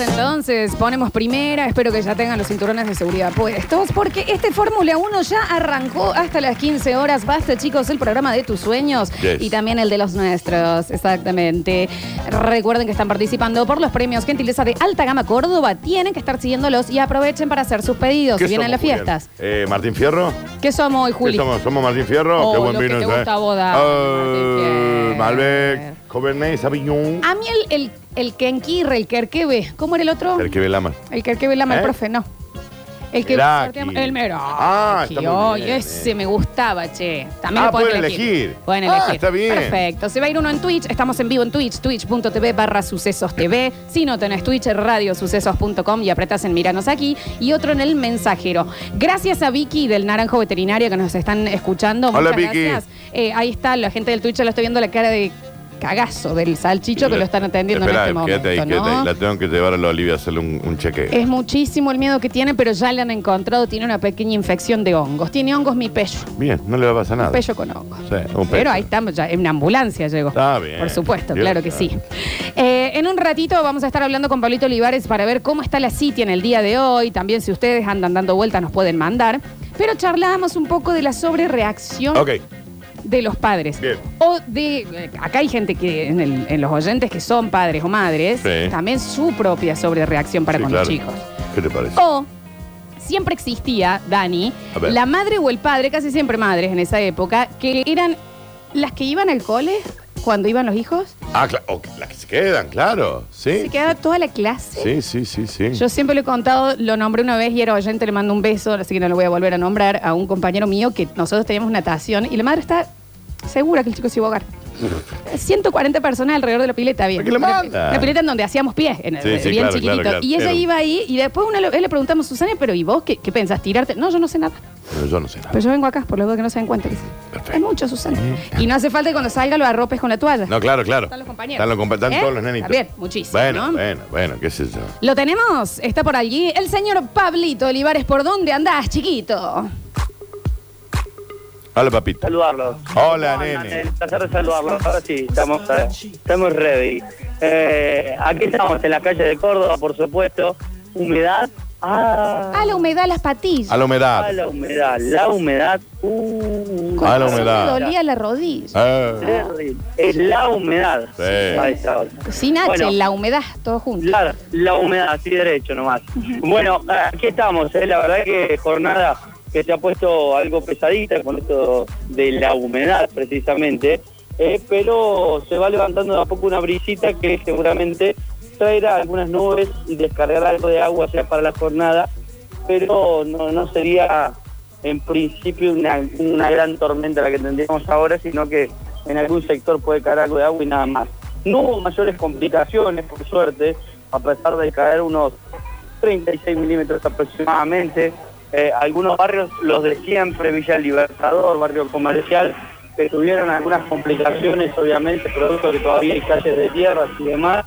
Entonces, ponemos primera, espero que ya tengan los cinturones de seguridad puestos, porque este Fórmula 1 ya arrancó hasta las 15 horas. Basta chicos, el programa de tus sueños Yes. y también el de los nuestros, exactamente. Recuerden que están participando por los premios Gentileza de Alta Gama Córdoba. Tienen que estar siguiéndolos y aprovechen para hacer sus pedidos. ¿Qué Vienen las fiestas. Eh, ¿Martín Fierro? ¿Qué somos hoy, ¿Qué Juli? somos? ¿Somos Martín Fierro? Oh, Qué buen lo que vino te ese, gusta eh. a vos, Dani, Ah, Martín Fierro. Malbec, Cabernet Sauvignon. A mí el, el, el Kenkirre, el Kerkebe, ¿cómo era el otro? El que ve la más. El Kerkebe Lama, el ¿Eh? profe, no. El que Meraki. sorteamos- el Meraki. Ah, está muy Ay, bien, ese eh. me gustaba, che. También Ah, lo pueden pueden elegir. elegir. Pueden Ah, elegir. está bien. Perfecto. Se va a ir uno en Twitch. Estamos en vivo en Twitch, twitch.tv barra sucesos TV. Si no tenés Twitch, radiosucesos.com y apretás en Miranos aquí. Y otro en el mensajero. Gracias a Vicky del Naranjo Veterinario que nos están escuchando. Hola, Muchas Vicky. gracias. Eh, ahí está, la gente del Twitch lo estoy viendo la cara de cagazo del salchicho que lo están atendiendo en este quédate ahí, momento, quédate ¿no? ahí. La tengo que llevar a la Olivia a hacerle un, un chequeo. Es muchísimo el miedo que tiene, pero ya le han encontrado, tiene una pequeña infección de hongos. Tiene hongos mi pecho. Bien, no le va a pasar nada. Pello con hongos. Sí, un Pero ahí estamos, ya en una ambulancia llegó. Está bien. Por supuesto, Dios, claro que sí. Eh, en un ratito vamos a estar hablando con Pablito Olivares para ver cómo está la City en el día de hoy. También si ustedes andan dando vueltas nos pueden mandar. Pero charlábamos un poco de la sobrereacción Ok, de los padres. Bien. O de. eh, Acá hay gente que en, el- en los oyentes que son padres o madres, Sí. también su propia sobrereacción para Sí, con claro. los chicos. ¿qué te parece? O siempre existía, Dani, A ver. la madre o el padre, casi siempre madres en esa época, que eran las que iban al cole cuando iban los hijos. Ah, claro, ok, las que se quedan, claro. Sí. Se quedaba toda la clase. Sí, sí, sí, sí. Yo siempre le he contado, lo nombré una vez y era oyente, le mando un beso, así que no lo voy a volver a nombrar, a un compañero mío que nosotros teníamos natación y la madre está segura que el chico se iba a ahogar. 140 personas alrededor de la pileta, bien. ¿Para qué la manda? Una pileta en donde hacíamos pie, en el, Sí, sí, bien claro, chiquitito. claro, claro. Y ella iba ahí y después una, le- le preguntamos, Susana, pero ¿y vos qué, qué pensás? ¿Tirarte? No, yo no sé nada. Pero yo no sé nada. Pero yo vengo acá, por lo que no se den cuenta. dice. Perfecto. Es mucho, Susana. Y no hace falta que cuando salga lo arropes con la toalla. No, claro, claro. Están los compañeros. Están, los compa- están ¿Eh? todos los nenitos. Bien, muchísimo, Bueno, ¿no? bueno, bueno, qué sé yo. ¿Lo tenemos? Está por allí el señor Pablito Olivares. ¿Por dónde andás, chiquito? Hola, papito. saludarlos. Hola, ¿Cómo nene. Un placer de saludarlos. Ahora sí, estamos, eh, estamos ready. Eh, aquí estamos en la calle de Córdoba, por supuesto. Humedad. Ah, Ah, la humedad, las patillas. A la humedad. ah, la humedad. La humedad. Uh, a la humedad. Me dolía la rodilla. Ah. Es la humedad. Sí. Ahí está. Sin H, Bueno. la humedad, todo junto. La, la humedad, así derecho nomás. Bueno, aquí estamos, ¿eh? la verdad que jornada que se ha puesto algo pesadita con esto de la humedad precisamente, eh, pero se va levantando de a poco una brisita que seguramente traerá algunas nubes y descargará algo de agua sea para la jornada, pero no, no sería en principio una, una gran tormenta la que tendríamos ahora, sino que en algún sector puede caer algo de agua y nada más. No hubo mayores complicaciones, por suerte, a pesar de caer unos 36 milímetros aproximadamente. Eh, algunos barrios, los de siempre, Villa Libertador, barrio comercial, que tuvieron algunas complicaciones, obviamente, producto que todavía hay calles de tierra y demás,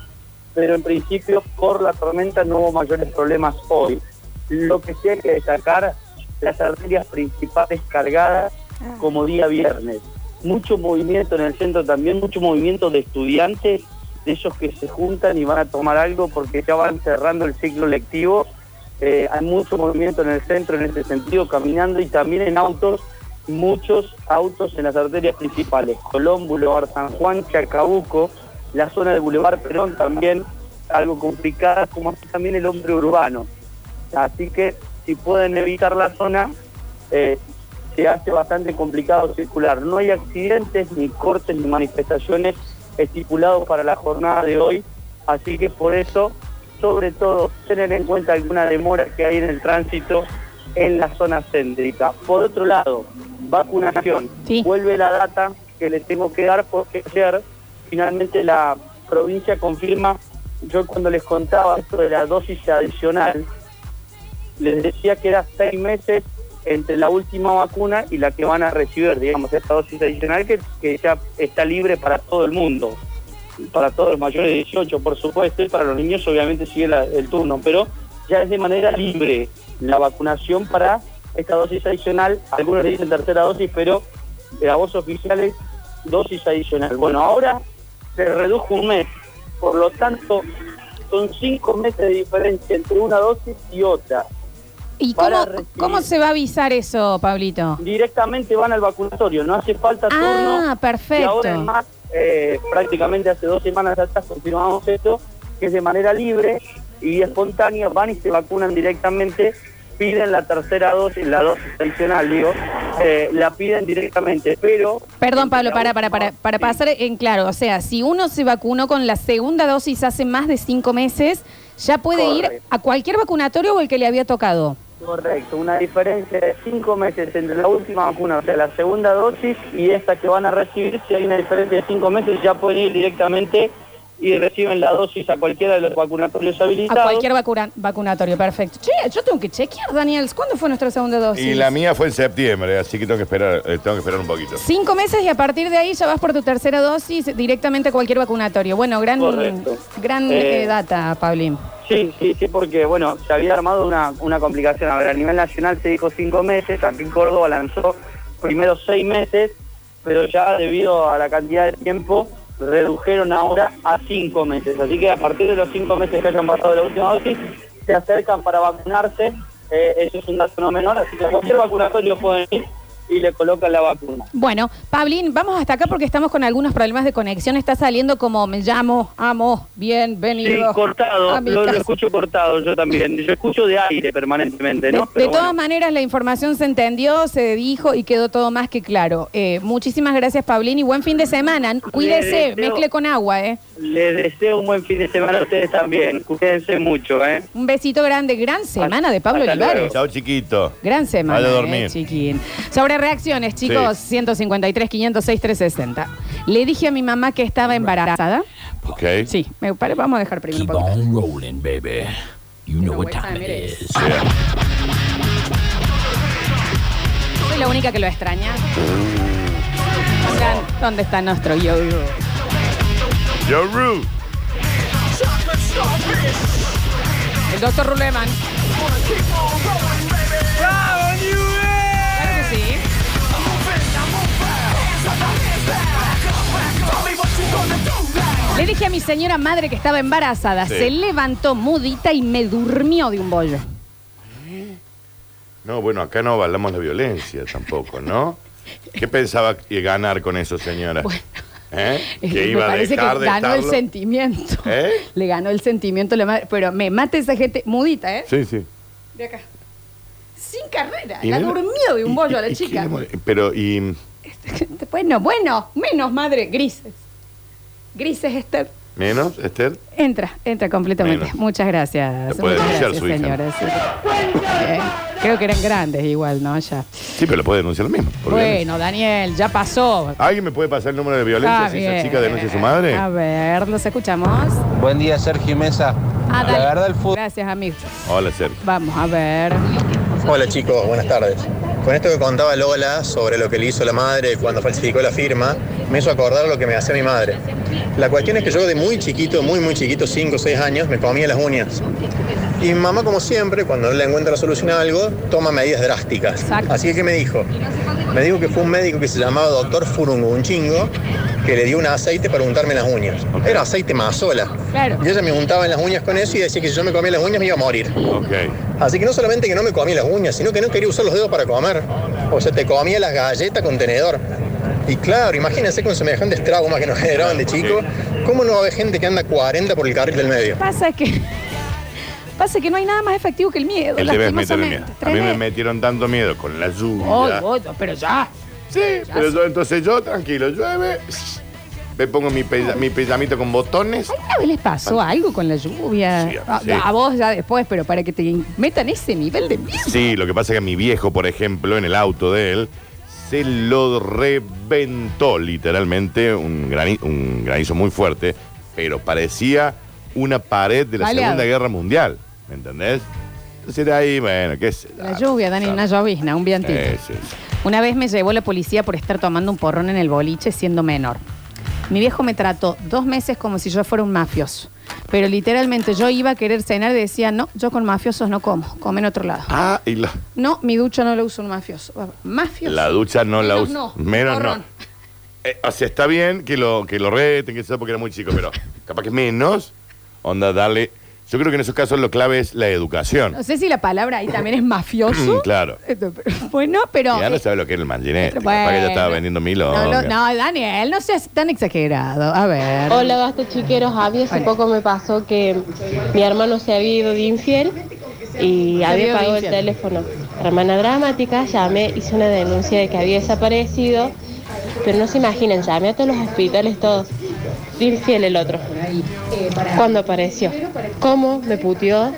pero en principio por la tormenta no hubo mayores problemas hoy. Lo que sí hay que destacar, las arterias principales cargadas como día viernes. Mucho movimiento en el centro también, mucho movimiento de estudiantes, de esos que se juntan y van a tomar algo porque ya van cerrando el ciclo lectivo. Eh, hay mucho movimiento en el centro en ese sentido, caminando y también en autos, muchos autos en las arterias principales. Colón, Boulevard San Juan, Chacabuco, la zona de Boulevard Perón también, algo complicada, como así también el hombre urbano. Así que si pueden evitar la zona, eh, se hace bastante complicado circular. No hay accidentes, ni cortes, ni manifestaciones estipulados para la jornada de hoy, así que por eso, sobre todo, tener en cuenta alguna demora que hay en el tránsito en la zona céntrica. Por otro lado, vacunación. Sí. Vuelve la data que le tengo que dar porque ayer finalmente la provincia confirma, yo cuando les contaba esto de la dosis adicional, les decía que era seis meses entre la última vacuna y la que van a recibir, digamos, esta dosis adicional que, que ya está libre para todo el mundo, para todos los mayores de 18, por supuesto, y para los niños obviamente sigue el turno, pero ya es de manera libre la vacunación para esta dosis adicional, algunos dicen tercera dosis, pero de la voz oficial es dosis adicional. Bueno, ahora se redujo un mes, por lo tanto, son cinco meses de diferencia entre una dosis y otra. ¿Y cómo, cómo se va a avisar eso, Pablito? Directamente van al vacunatorio, no hace falta turno. Ah, Y perfecto. ahora más, eh, prácticamente hace dos semanas atrás confirmamos esto, que es de manera libre y espontánea, van y se vacunan directamente, piden la tercera dosis, la dosis adicional, digo, eh, la piden directamente, pero... Perdón, Pablo, para, para, para, para pasar en claro, o sea, si uno se vacunó con la segunda dosis hace más de cinco meses, ya puede ir a cualquier vacunatorio o el que le había tocado. Correcto, una diferencia de cinco meses entre la última vacuna, o sea, la segunda dosis y esta que van a recibir, si hay una diferencia de cinco meses, ya pueden ir directamente y reciben la dosis a cualquiera de los vacunatorios A habilitados. cualquier vacuna- vacunatorio, perfecto. Che, yo tengo que chequear, Daniel, ¿cuándo fue nuestra segunda dosis? Y la mía fue en septiembre, así que tengo que esperar, eh, tengo que esperar un poquito. Cinco meses y a partir de ahí ya vas por tu tercera dosis directamente a cualquier vacunatorio. Bueno, gran, Correcto. gran Eh, eh, data, Pablín. Sí, sí, sí, porque bueno, se había armado una, una complicación. A ver, a nivel nacional se dijo cinco meses, aquí en Córdoba lanzó primero seis meses, pero ya debido a la cantidad de tiempo redujeron ahora a cinco meses. Así que a partir de los cinco meses que hayan pasado la última dosis, se acercan para vacunarse. Eh, eso es un dato no menor, así que cualquier vacunatorio pueden ir y le colocan la vacuna. Bueno, Pablín, vamos hasta acá porque estamos con algunos problemas de conexión. Está saliendo como me llamo, amo, Sí, bienvenido. cortado, a mi lo, lo escucho cortado yo también. Yo escucho de aire permanentemente, ¿no? de Pero todas bueno. maneras, la información se entendió, se dijo y quedó todo más que claro. Eh, muchísimas gracias, Pablín, y buen fin de semana. Cuídese, deseo- mezcle con agua, ¿eh? Les deseo un buen fin de semana a ustedes también. Cuídense mucho, ¿eh? Un besito grande. Gran semana de Pablo Hasta. Olivares. Chao, chiquito. Gran semana, a eh, dormir. chiquín. Sobre reacciones, chicos, 153, 506, 360. Le dije a mi mamá que estaba embarazada. Ok. Sí, me, pare- vamos a dejar primero un Keep poquito. on rolling, baby. You know what time it is. Yeah. Soy la única que lo extraña. Oigan, ¿dónde está nuestro yo? Yo, Ru. El doctor Ruleman. Claro que sí. Le dije a mi señora madre que estaba embarazada, Sí. se levantó mudita y me durmió de un bollo. No, bueno, acá no avalamos la violencia tampoco, ¿no? ¿Qué pensaba ganar con eso, señora? Bueno. ¿Eh? Me Que iba a parece dejar que de ganó el sentimiento. ¿Eh? Le ganó el sentimiento la madre. Pero me mata esa gente mudita, ¿eh? Sí, sí. De acá. Sin carrera. Y La durmió de un y- bollo a la y- y chica. qué le mole- Pero, y. Bueno, bueno, menos madre, grises. Grises, Esther. ¿Menos, Esther? Entra, entra completamente. Menos. Muchas gracias. Puede Muchas denunciar gracias, su hija. señora. sí. Bien. Creo que eran grandes igual, ¿no? Ya. Sí, pero lo puede denunciar lo mismo. por violencia. Bueno, Daniel, ya pasó. ¿Alguien me puede pasar el número de violencia Está si esa bien. chica denuncia a su madre? A ver, los escuchamos. Buen día, Sergio Mesa. Ah, la verdad, el fútbol. Gracias, amigo. Hola, Sergio. Vamos a ver. Hola chicos, buenas tardes. Con esto que contaba Lola sobre lo que le hizo la madre cuando falsificó la firma, me hizo acordar lo que me hacía mi madre. La cuestión es que yo de muy chiquito, muy muy chiquito, 5 o 6 años, me comía las uñas. Y mi mamá, como siempre, cuando no le encuentra la solución a algo, toma medidas drásticas. Así que, ¿qué me dijo? Me dijo que fue un médico que se llamaba doctor Furungo, un chingo, que le dio un aceite para untarme las uñas. Ok. Era aceite mazola. Claro. Y ella me untaba en las uñas con eso y decía que si yo me comía las uñas me iba a morir. Así que no solamente que no me comía las uñas, sino que no quería usar los dedos para comer. O sea, te comía las galletas con tenedor. Y claro, imagínense con semejantes traumas que nos generaban de chico, ¿cómo no va a haber gente que anda 40 por el carril del medio? Pasa que. Pasa que no hay nada más efectivo que el miedo. Él debe meter el miedo. lastimosamente. A mí me metieron tanto miedo con la lluvia. Ay, ay, pero ya. Sí, pero yo entonces yo, tranquilo, llueve. Me pongo mi, pella- mi pijamito con botones. ¿Alguna vez les pasó algo con la lluvia? Sí, a, sí. a vos ya después, pero para que te metan ese nivel de miedo. Sí, lo que pasa es que mi viejo, por ejemplo, en el auto de él, se lo reventó literalmente, un, grani- un granizo muy fuerte, pero parecía una pared de la Baleado. Segunda Guerra Mundial, ¿me entendés? Entonces de ahí, bueno, qué sé. La lluvia, Dani, una llovizna, un viantito. Eh, sí, sí. Una vez me llevó la policía por estar tomando un porrón en el boliche siendo menor. Mi viejo me trató dos meses como si yo fuera un mafioso. Pero literalmente yo iba a querer cenar y decía, no, yo con mafiosos no como, come en otro lado. Ah, y la, No, mi ducha no la usa un mafioso. Mafioso. la ducha no la Menos usa. no, Menos no. Eh, o sea, está bien que lo, que lo reten, que sea porque era muy chico, pero capaz que menos. Onda, darle. Yo creo que en esos casos lo clave es la educación. No sé si la palabra ahí también es mafioso. Claro. Esto, pero- Bueno, pero. ya no eh, sabe lo que era el manginete. bueno. Capaz que ya estaba vendiendo mil no, no, no, Daniel, no seas tan exagerado. A ver. Hola, basta chiqueros. A mí hace Hola. poco me pasó que mi hermano se había ido de infiel y había pagado el teléfono. Hermana dramática, llamé, hice una denuncia de que había desaparecido, pero no se imaginan, llamé a todos los hospitales todos. Infiel el otro. Cuando apareció. ¿Cómo me puteó?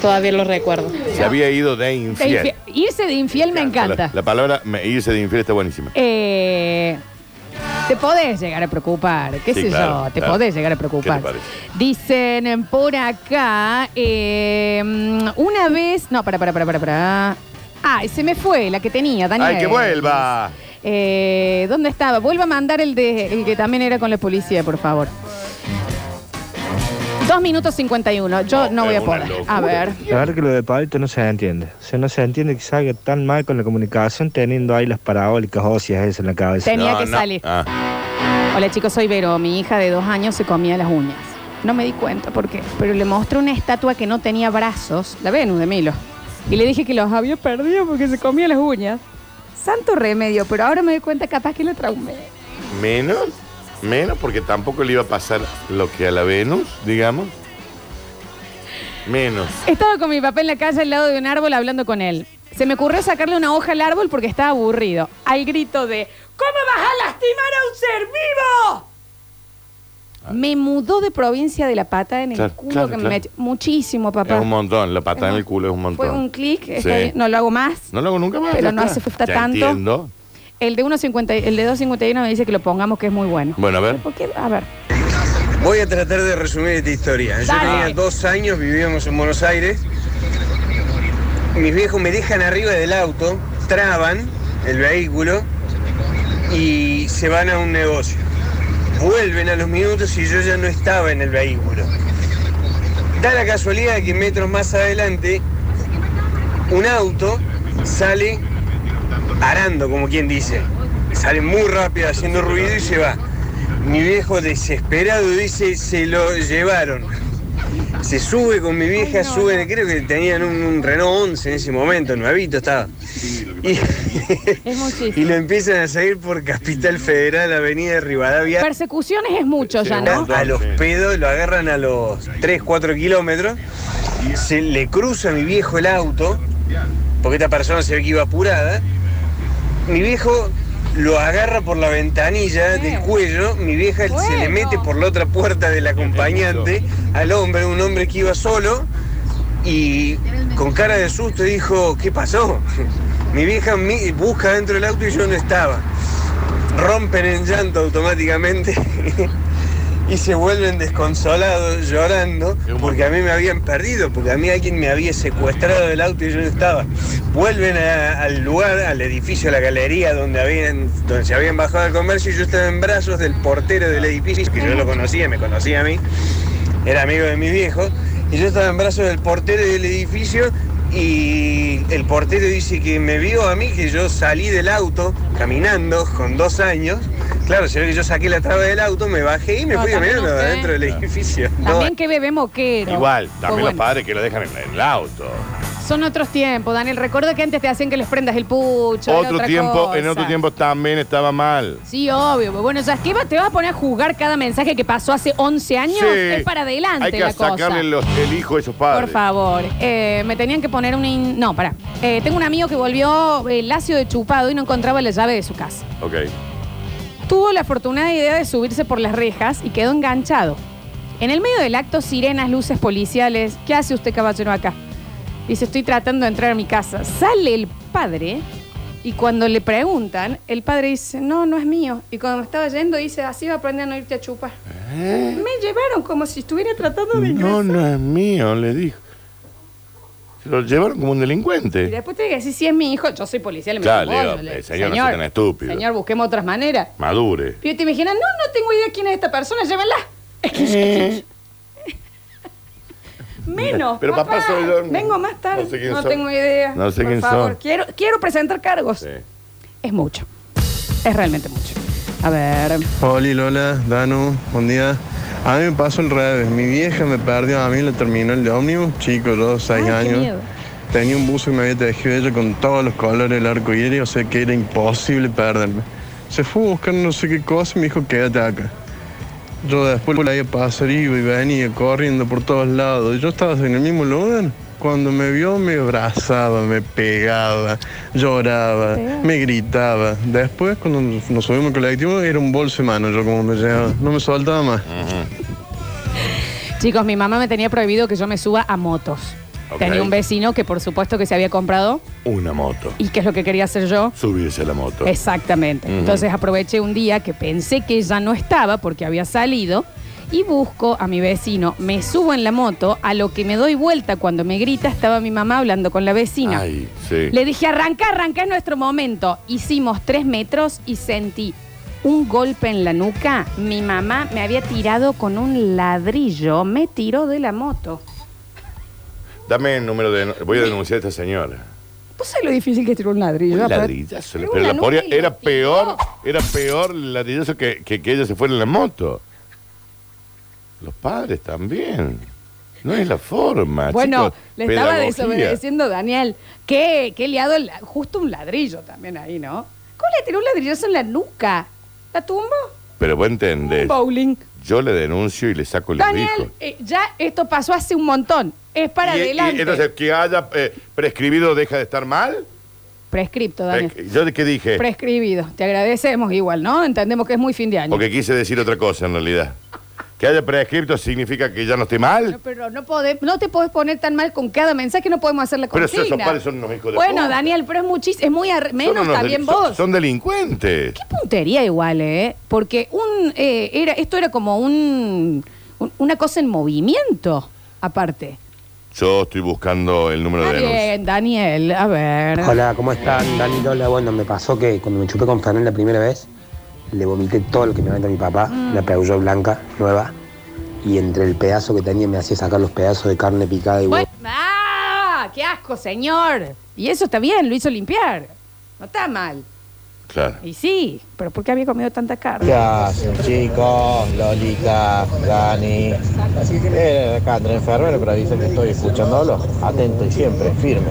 Todavía lo recuerdo. Se había ido de De infiel. infiel- Irse de infiel me encanta. La, la palabra me- irse de infiel está buenísima. Eh, te podés llegar a preocupar, qué Sí, sé claro, yo, te claro. podés llegar a preocupar. ¿Qué te parece? Dicen eh, por acá, eh, una vez, no, para, para, para, para, para. Ah, se me fue la que tenía, Daniel. ¡Ay, que vuelva! Eh, ¿Dónde estaba? Vuelva a mandar el de el que también era con la policía, por favor. Dos minutos cincuenta y uno. Yo No, no voy a poder. locura. A ver. La verdad que lo de Pablito no se entiende. O sea, no se entiende que salga tan mal con la comunicación teniendo ahí las parabólicas óseas esas en la cabeza. Tenía No, que no. salir. Ah, Hola chicos, soy Vero. Mi hija de dos años se comía las uñas. No me di cuenta por qué, pero le mostré una estatua que no tenía brazos, la Venus de Milo. Y le dije que los había perdido porque se comía las uñas. Santo remedio, pero ahora me doy cuenta capaz que lo traumé. menos, menos porque tampoco le iba a pasar lo que a la Venus, digamos. Menos. Estaba con mi papá en la calle al lado de un árbol hablando con él. Se me ocurrió sacarle una hoja al árbol porque estaba aburrido. Al grito de ¿Cómo vas a lastimar a un ser vivo? Me mudó de provincia de la pata en el Ah. Claro, culo claro, que me claro. metió. Muchísimo, papá. Es un montón. La patada en el culo es un montón. Fue un clic, Sí. no lo hago más. No lo hago nunca más. Pero ya no está. hace falta Ya tanto. Entiendo. El de 1.50, el de 2.51 me dice que lo pongamos que es muy bueno. Bueno, a ver. ¿Por qué? A ver. Voy a tratar de resumir esta historia. Yo Dale. tenía dos años, vivíamos en Buenos Aires. Mis viejos me dejan arriba del auto, traban el vehículo y se van a un negocio. Vuelven a los minutos y yo ya no estaba en el vehículo. Da la casualidad que metros más adelante un auto sale arando, como quien dice. Sale muy rápido haciendo ruido y se va. Mi viejo desesperado dice, se lo llevaron. Se sube con mi vieja, sube, creo que tenían un, un Renault 11 en ese momento, nuevito estaba. Y, Es muchísimo. y lo empiezan a seguir por Capital Federal, Avenida Rivadavia. Persecuciones es mucho ya, ¿no? A los pedos, lo agarran a los 3, 4 kilómetros. Se le cruza a mi viejo el auto, porque esta persona se ve que iba apurada. Mi viejo lo agarra por la ventanilla del cuello, mi vieja se le mete por la otra puerta del acompañante al hombre, un hombre que iba solo, y con cara de susto dijo, ¿qué pasó? Mi vieja mi- busca dentro del auto y yo no estaba. Rompen en llanto automáticamente y se vuelven desconsolados, llorando, porque a mí me habían perdido, porque a mí alguien me había secuestrado del auto y yo no estaba. Vuelven a- al lugar, al edificio, a la galería donde, habían, donde se habían bajado al comercio y yo estaba en brazos del portero del edificio, que yo lo conocía, me conocía a mí, era amigo de mi viejo, y yo estaba en brazos del portero del edificio y el portero dice que me vio a mí, que yo salí del auto caminando con dos años. Claro, ve que yo saqué la traba del auto, me bajé y me No, fui también caminando usted. adentro del edificio. También que bebé moquero. Igual, Pues también bueno, los padres que lo dejan en, en el auto. Son otros tiempos, Daniel. Recuerda que antes te hacían que les prendas el pucho. era Otro otra tiempo, en cosa. otro tiempo también estaba mal. Sí, obvio. pero Bueno, ¿sabes qué? ¿Te vas a poner a juzgar cada mensaje que pasó hace 11 años? Sí. Es para adelante Hay que la cosa. sacarle los- el hijo a esos padres. Por favor. Eh, me tenían que poner un... in- No, pará. Eh, tengo un amigo que volvió eh, lacio de chupado y no encontraba la llave de su casa. Ok. Tuvo la afortunada idea de subirse por las rejas y quedó enganchado. En el medio del acto, sirenas, luces policiales. ¿Qué hace usted, caballero, acá? Dice, estoy tratando de entrar a mi casa. Sale el padre y cuando le preguntan, el padre dice, no, no es mío. Y cuando me estaba yendo, dice, así va a aprender a no irte a chupar. Me llevaron como si estuviera tratando de ingresar. ¿Eh? No, no es mío, le dijo. Se lo llevaron como un Y delincuente. después tiene que decir, si es mi hijo, yo soy policía, le meto Claro, un bollo, digo, le- eh, señor, no sea tan estúpido. Señor, busquemos otras maneras. Madure. Pero te imaginas, no, no tengo idea quién es esta persona, llévenla. Que Menos. Pero papá soy yo. Vengo más tarde. No No, sé quién soy. tengo idea. No sé Por quién favor, soy. Quiero, quiero presentar cargos. Sí. Es mucho. Es realmente mucho. A ver. Hola Lola, Danu, buen día. A mí me pasó al revés. Mi vieja me perdió a mí en la terminal de ómnibus, chico, yo, seis Ay, qué años. miedo. Tenía un buzo que me había tejido ella con todos los colores del arco iris, o sea que era imposible perderme. Se fue a buscar no sé qué cosa y me dijo, quédate acá. Yo después la iba a pasar, iba y venía corriendo por todos lados. Yo estaba en el mismo lugar. Cuando me vio, me abrazaba, me pegaba, lloraba, me gritaba. Después, cuando nos subimos al colectivo, era un bolso de mano, yo como me llevaba. No me soltaba más. Chicos, mi mamá me tenía prohibido que yo me suba a motos. Tenía un vecino que por supuesto que se había comprado Una moto. y que es lo que quería hacer yo. Subirse a la moto. Exactamente. Entonces aproveché un día que pensé que ella no estaba porque había salido y busco a mi vecino, me subo en la moto, a lo que me doy vuelta cuando me grita estaba mi mamá hablando con la vecina. Ay, sí. Le dije, arranca, arranca, es nuestro momento. Hicimos tres metros y sentí un golpe en la nuca. Mi mamá me había tirado con un ladrillo, me tiró de la moto. Dame el número de. Voy a denunciar a esta señora. ¿Vos sabés lo difícil que es tirar un ladrillo? Un Aparte- ladrillazo. Pero la le era peor, era peor el ladrillazo que, que, que ella se fuera en la moto. Los padres también. No es la forma. Bueno, chicos. le estaba Pedagogía. desobedeciendo Daniel. Qué, qué liado, el- justo un ladrillo también ahí, ¿no? ¿Cómo le tiró un ladrillazo en la nuca? ¿La tumbó? Pero vos entendés. Bowling. Yo le denuncio y le saco el Daniel, eh, ya esto pasó hace un montón. Es para Y- y adelante. entonces, que haya eh, prescribido deja de estar mal. Prescripto, Daniel. ¿Yo de qué dije? Prescribido. Te agradecemos igual, ¿no? Entendemos que es muy fin de año. Porque quise decir otra cosa en realidad. Que haya prescripto significa que ya no esté mal. No, pero no, podés- no te podés poner tan mal con cada mensaje, no podemos hacer la Pero consigna. esos padres son unos hijos de Bueno, puta. Daniel, pero es muchísimo, es muy ar- Son menos unos también deli- vos. Son delincuentes. Qué puntería igual, ¿eh? Porque un eh, era esto era como un, un- una cosa en movimiento, aparte. Yo estoy buscando el número Está de denuncia. bien, Daniel, a ver. Hola, ¿cómo están? Dani Lola. Bueno, me pasó que cuando me chupé con Fernán la primera vez, le vomité todo lo que me aventó mi papá, Mm. una Peugeot blanca, nueva, y entre el pedazo que tenía me hacía sacar los pedazos de carne picada y huevo. Bueno, ¡Ah! ¡Qué asco, señor! Y eso está bien, lo hizo limpiar. No está mal. Claro. Y sí, pero ¿por qué había comido tanta carne? ¿Qué hacen chicos? Lolita, Dani. Eh, acá Andrés Enfermero, pero dice que estoy escuchándolo. Atento y siempre, firme.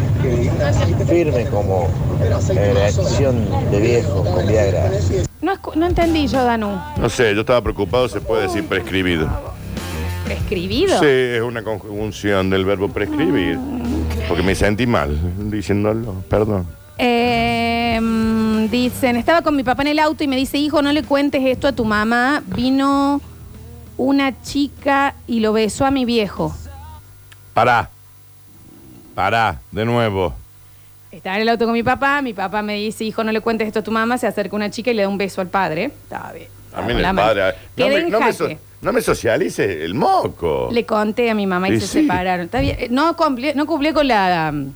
Firme como erección de viejo con Viagra. No, escu- no entendí yo, Danu. No sé, yo estaba preocupado, se puede decir prescribido. ¿Prescribido? Sí, es una conjunción del verbo prescribir. Porque me sentí mal diciéndolo, perdón. Eh, mm, dicen, estaba con mi papá en el auto y me dice, hijo, no le cuentes esto a tu mamá. Vino una chica y lo besó a mi viejo. Pará. Pará, de nuevo. Estaba en el auto con mi papá, mi papá me dice, hijo, no le cuentes esto a tu mamá. Se acerca una chica y le da un beso al padre. Estaba bien. También La el mano. padre. No Quedé me, en no, me jaque. so- no me socialice el moco. Le conté a mi mamá y Y se sí. separaron. Está bien. No cumplí, no cumplí con la um,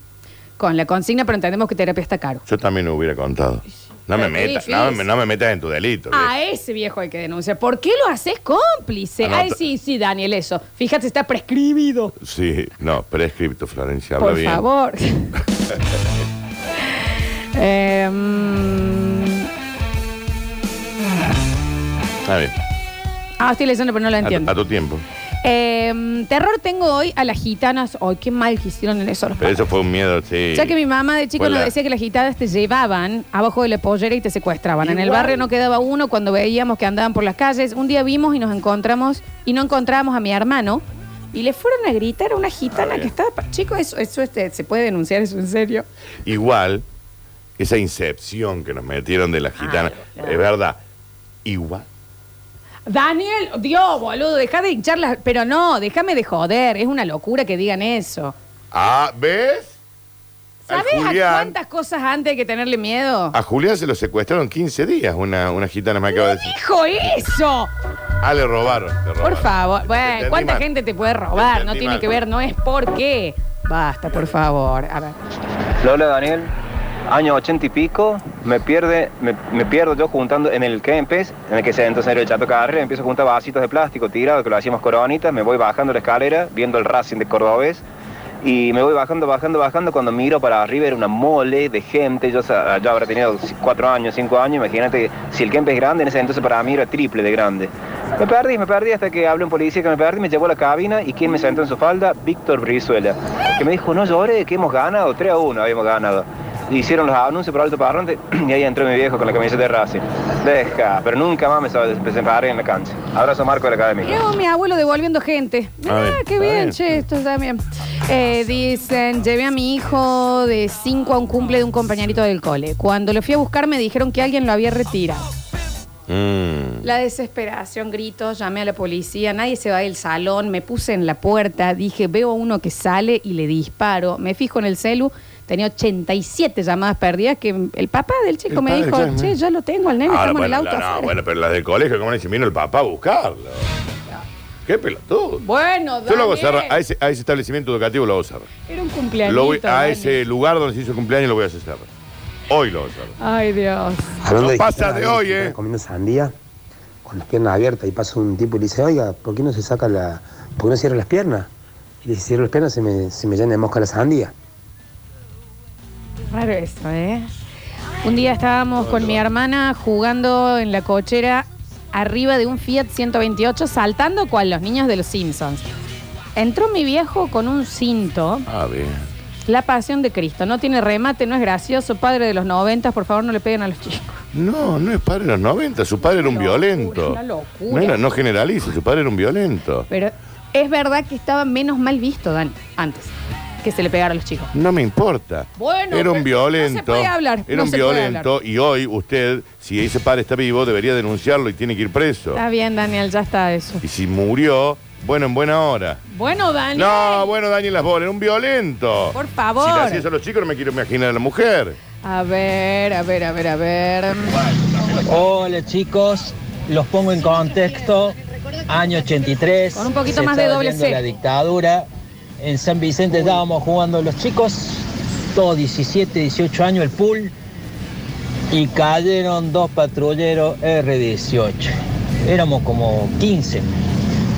con la consigna, pero entendemos que terapia está caro. Yo también lo hubiera contado. No me Pero qué metas, no, difícil. me- no me metas en tu delito. A ese viejo hay que denunciar. ¿Por qué lo haces cómplice? Anota. Ay, sí, sí, Daniel, eso. Fíjate, está prescribido. Sí, no, prescripto, Florencia, habla Por bien. favor. Eh, mm, Está bien. ah, estoy leyendo, pero no lo A tu- entiendo. A, tu tiempo. Eh, terror tengo hoy a las gitanas. Ay, qué mal que hicieron en eso los Pero padres. eso fue un miedo, sí. Ya que mi mamá de chico Fue nos la- decía que las gitanas te llevaban abajo de la pollera y te secuestraban. En el Igual. barrio no quedaba uno cuando veíamos que andaban por las calles. Un día vimos y nos encontramos y no encontrábamos a mi hermano. Y le fueron a gritar a una gitana que estaba... pa- Chicos, eso, eso este, se puede denunciar, eso en serio. Igual, esa incepción que nos metieron de la gitana, es verdad. Igual. Daniel, Dios, boludo, deja de hincharlas. Pero no, déjame de joder. Es una locura que digan eso. Ah, ¿ves? Al ¿Sabes a Julián, cuántas cosas antes hay que tenerle miedo? a Julián se lo secuestraron 15 días, una, una gitana me acaba de decir. ¡Dijo eso! Ah, le robaron. le Por favor. Te Bueno, entendí ¿cuánta mal. gente te puede robar? Te No entendí tiene mal. que ver, no es por qué. Basta, por favor. A ver. Lola Daniel, año ochenta y pico, me pierde, me, me pierdo yo juntando en el Kempes, en el que se entonces el Chato Carrera, empiezo a juntar vasitos de plástico tirados, que lo hacíamos coronitas, me voy bajando la escalera, viendo el Racing de Cordobés, y me voy bajando, bajando, bajando, cuando miro para arriba era una mole de gente, yo, yo habrá tenido cuatro años, cinco años, imagínate, si el Kempes es grande, en ese entonces para mí era triple de grande. Me perdí, me perdí hasta que habló un policía que me perdí, me llevó a la cabina y ¿quién me sentó en su falda? Víctor Brizuela, que me dijo, no llore, que hemos ganado, 3 a 1 habíamos ganado. Hicieron los anuncios por alto parlante y ahí entró mi viejo con la camiseta de Racing. Deja, pero nunca más me separé en la cancha. Abrazo Marco de la academia. Mirá, mi abuelo devolviendo gente. Ah, ver, qué bien, bien. che, esto está bien. Eh, dicen, llevé a mi hijo de 5 a un cumple de un compañerito del cole. Cuando lo fui a buscar me dijeron que alguien lo había retirado. Mm. La desesperación, gritos, llamé a la policía, nadie se va del salón, me puse en la puerta, dije, veo a uno que sale y le disparo. Me fijo en el celu, tenía 87 llamadas perdidas que el papá del chico El me padre, dijo, claro, che, ¿no? ya lo tengo, al nene, Ahora, estamos en el bueno, auto. la- no, afuera". bueno, pero las del colegio, como dicen, vino el papá a buscarlo. Qué pelotudo. Bueno, Yo lo hago Daniel, cerrar, a ese, a ese establecimiento educativo lo hago cerrar. Era un cumpleaños. Lo voy- a ese lugar donde se hizo el cumpleaños lo voy a hacer cerrar. Hoy lo voy a hacer. Ay, Dios. Hablando No de pasa de a hoy, ¿eh? Comiendo sandía, con las piernas abiertas, y pasa un tipo y le dice, oiga, ¿por qué no se saca la. ¿Por qué no cierra las piernas? Y le dice, cierro las piernas, se me, se me llena de mosca la sandía. Raro eso, ¿eh? Un día estábamos con mi hermana jugando en la cochera arriba de un Fiat 128, saltando cual los niños de los Simpsons. Entró mi viejo con un cinto, Ah, bien. La Pasión de Cristo. No tiene remate, no es gracioso, padre de los 90, por favor no le peguen a los chicos. No, no es padre de los 90, su padre era un violento. una locura. No, era- no generalice, su padre era un violento. Pero es verdad que estaba menos mal visto, Dan, antes, que se le pegara a los chicos. No me importa. Bueno, era un violento. no se puede hablar, Era no un se puede violento y hoy usted, si ese padre está vivo, debería denunciarlo y tiene que ir preso. Está bien, Daniel, ya está eso. Y si murió, bueno, en buena hora. Bueno, Daniel. No, bueno, Daniel Las Bolas, era un violento. Por favor. Si le hacía eso a los chicos, no me quiero imaginar a la mujer. A ver, a ver, a ver, a ver. Hola chicos, los pongo en contexto. Año 83. Con un poquito se más de doble C. La dictadura. En San Vicente estábamos jugando los chicos, todos 17, 18 años el pool. Y cayeron dos patrulleros R18. Éramos como 15.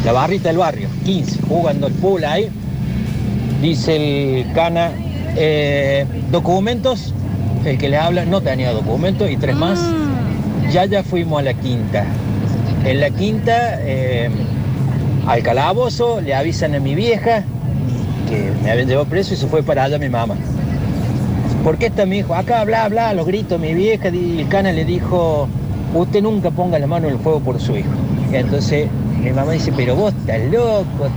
La barrita del barrio, 15, jugando el pool ahí. Dice el cana, eh, documentos, el que le habla no tenía documentos y tres más. Ya ya fuimos a la quinta. En la quinta, eh, al calabozo, le avisan a mi vieja que me habían llevado preso y se fue para allá mi mamá. ¿Por qué está mi hijo? Acá, bla, bla, los gritos, mi vieja, y el cana le dijo, usted nunca ponga la mano en el fuego por su hijo. Y entonces mi mamá dice, pero vos estás loco,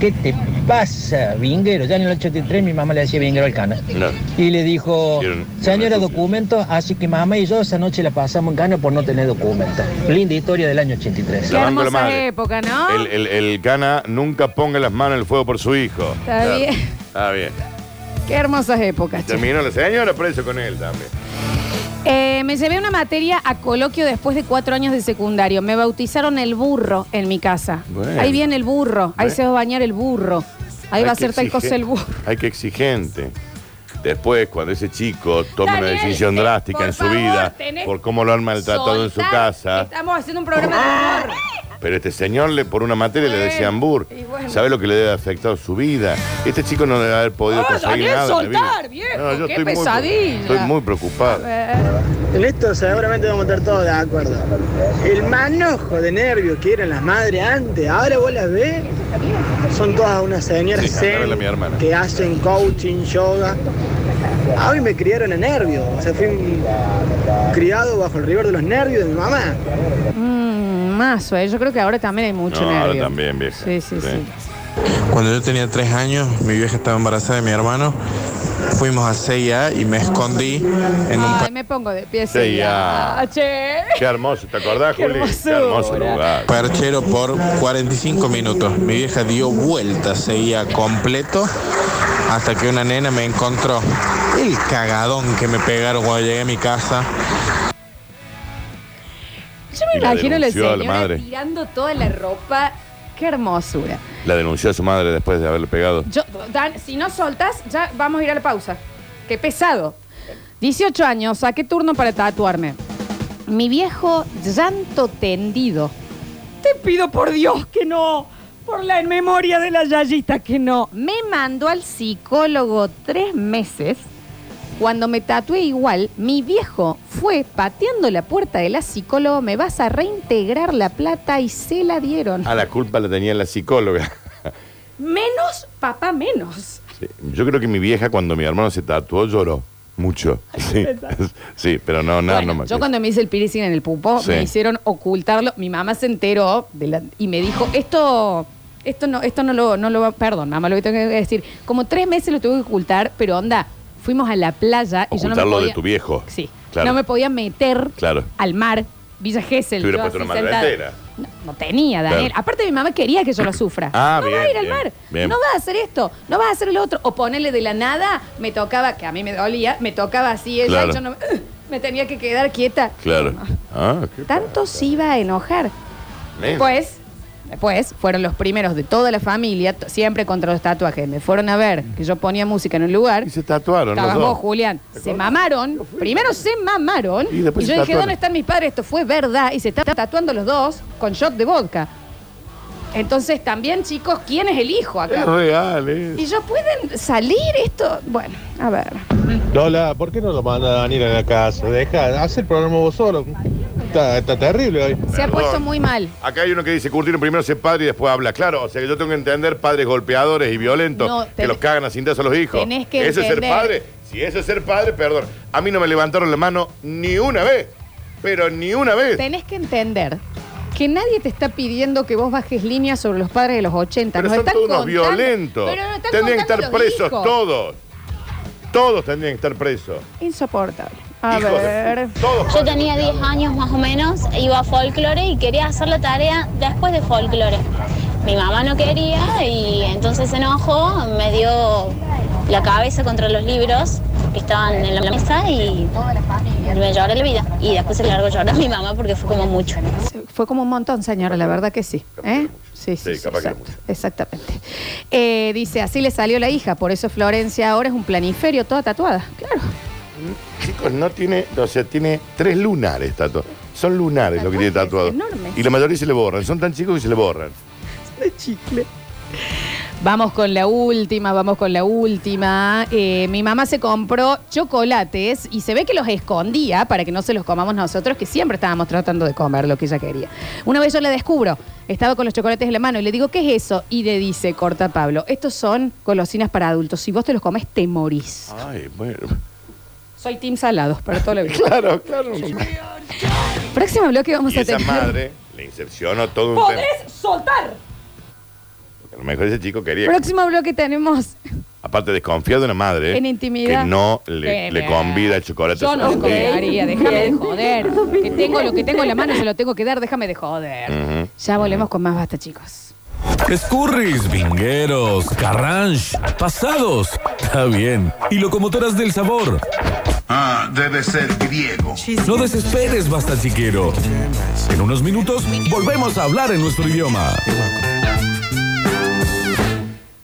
¿qué te pasa, vinguero? Ya en el 83 mi mamá le decía vinguero al cana. No. Y le dijo, señora, documentos, así que mamá y yo esa noche la pasamos en cana por no tener documentos. Linda historia del año 83. Qué hermosa época, ¿no? El, el, el cana nunca ponga las manos en el fuego por su hijo. Está bien. Está bien. Qué hermosas épocas. che. Terminó la señora preso con él también. Eh, me llevé una materia a coloquio después de cuatro años de secundario. Me bautizaron el burro en mi casa. Bueno. Ahí viene el burro. Ahí Bueno. se va a bañar el burro. Ahí va a que ser tal cosa el burro. Hay que exigente. Después, cuando ese chico toma una Daniel, decisión eh, drástica por en su favor, vida, tenés por cómo lo han maltratado en su casa, Estamos haciendo un programa de humor. Pero este señor le por una materia le decían bur. y bueno. ¿Sabe lo que le debe haber afectado su vida? Este chico no debe haber podido Ah, conseguir Daniel, nada. en la vida. soltar, viejo, No, yo qué estoy muy- pesadilla. estoy muy preocupado. En esto seguramente vamos a estar todos de acuerdo. El manojo de nervios que eran las madres antes, ahora vos las ves, son todas unas señoras Sí, mi hermana. que hacen coaching, yoga. A mí me criaron a nervios, o sea, fui un criado bajo el rigor de los nervios de mi mamá. Mazo, eh. Yo creo que ahora también hay mucho No, ahora nervio. también, vieja. Sí, sí, sí. Cuando yo tenía tres años, mi vieja estaba embarazada de mi hermano. Fuimos a CIA y me escondí en un Ay, me pongo de pie. Ya. Ah, che. Qué hermoso, ¿te acordás, Qué Juli? Qué hermoso lugar. perchero por 45 minutos. Mi vieja dio vuelta, seguía completo, hasta que una nena me encontró. El cagadón que me pegaron cuando llegué a mi casa. Yo me Y la imagino la denunció a la madre. tirando toda la ropa. Qué hermosura. La denunció a su madre después de haberle pegado. Yo, Dan, si no soltas, ya vamos a ir a la pausa. Qué pesado. 18 años, saqué turno para tatuarme. Mi viejo llanto tendido. Te pido por Dios que no. Por la memoria de la Yayita que no. Me mandó al psicólogo tres meses Cuando me tatué igual, mi viejo fue pateando la puerta de la psicóloga, me vas a reintegrar la plata y se la dieron. Ah, la culpa la tenía la psicóloga. Menos, papá, menos. Sí, Yo creo que mi vieja, cuando mi hermano se tatuó, lloró mucho. Sí, sí pero no, nada, Bueno, no me yo cuando me hice el piercing en el pupo, Sí. me hicieron ocultarlo. Mi mamá se enteró de la- y me dijo, esto, esto no, esto no lo, no lo va, perdón, mamá, lo que tengo que decir. Como tres meses lo tuve que ocultar, pero onda, fuimos a la playa y yo no me podía, de tu viejo. Sí. Claro. no me podía meter Claro. al mar, Villa Gesell. Te hubiera yo puesto así una sentada. No, no tenía, Daniel. Claro. Aparte mi mamá quería que yo lo sufra. Ah, no bien, vas a ir al bien, mar. bien. No vas a hacer esto. No vas a hacer el otro. O ponerle de la nada, me tocaba, que a mí me dolía, me tocaba así ella Claro. y yo no me, me tenía que quedar quieta. Claro. Ah, qué Tanto se iba a enojar. Men. Después, fueron los primeros de toda la familia, t- siempre contra los tatuajes. Me fueron a ver que yo ponía música en un lugar. Y se tatuaron los Estabas dos. vos, Julián. Se mamaron. Primero se mamaron. Y Y, después yo se dije, tatuaron. ¿dónde están mis padres? Esto fue verdad. Y se están tatuando los dos con shot de vodka. Entonces, también, chicos, ¿quién es el hijo Es acá? real, ¿eh? Y yo pueden salir esto. Bueno, a ver. Lola, ¿por qué no lo manda a Daniel a la casa? Deja, haz el programa vos solo. Está, está terrible hoy. Se ha Perdón. puesto muy mal. Acá hay uno que dice, Curtino primero se padre y después habla. Claro, o sea que yo tengo que entender padres golpeadores y violentos No, que tenés- los cagan a cintazo a los hijos. tenés que ¿Eso es ser entender. padre? Si eso es ser padre, perdón. A mí no me levantaron la mano ni una vez. Pero ni una vez. Tenés que entender que nadie te está pidiendo que vos bajes líneas sobre los padres de los 80. Pero Nos son están todos unos contando- violentos. Pero nos están Tendrían que contando estar los presos hijos. todos. Todos tendrían que estar presos. Insoportable. A de- ver. Todos. Yo tenía 10 años más o menos, iba a folclore y quería hacer la tarea después de folclore. Mi mamá no quería y entonces se enojó, me dio la cabeza contra los libros que estaban en la mesa y me lloré la vida. Y después se largó a llorar a mi mamá porque fue como mucho. Fue como un montón, señora, la verdad que sí. ¿Eh? Sí, sí, Sí, sí, capaz que exacto, exactamente. Eh, dice, así le salió la hija, por eso Florencia ahora es un planiferio toda tatuada. Claro. Chicos, no tiene, o sea, tiene tres lunares tatuados. Son lunares lo que tiene tatuado. Y la mayoría se le borran. Son tan chicos que se le borran. De chicle. Vamos con la última, vamos con la última. Eh, mi mamá se compró chocolates y se ve que los escondía para que no se los comamos nosotros, que siempre estábamos tratando de comer lo que ella quería. Una vez yo le descubro, estaba con los chocolates en la mano y le digo, ¿qué es eso? Y le dice, corta Pablo, estos son golosinas para adultos. Si vos te los comes, te morís. Ay, bueno. Soy Team Salados para toda la vida. Claro, claro. Próximo bloque vamos Y a esa tener. madre le insercionó todo un tema. ¡Podés soltar! A lo mejor ese chico quería. Próximo bloque tenemos Aparte, desconfía de una madre. En intimidad. Que no le, convida el chocolate Yo no lo cobraría, déjame de joder. Que tengo lo que tengo en la mano, se lo tengo que dar, déjame de joder. Ujú. Ya volvemos con más basta, chicos. Escurris, vingueros, carranche, pasados. Está bien. Y locomotoras del sabor. Ah, debe ser griego. No desesperes, basta chiquero. En unos minutos volvemos a hablar en nuestro idioma.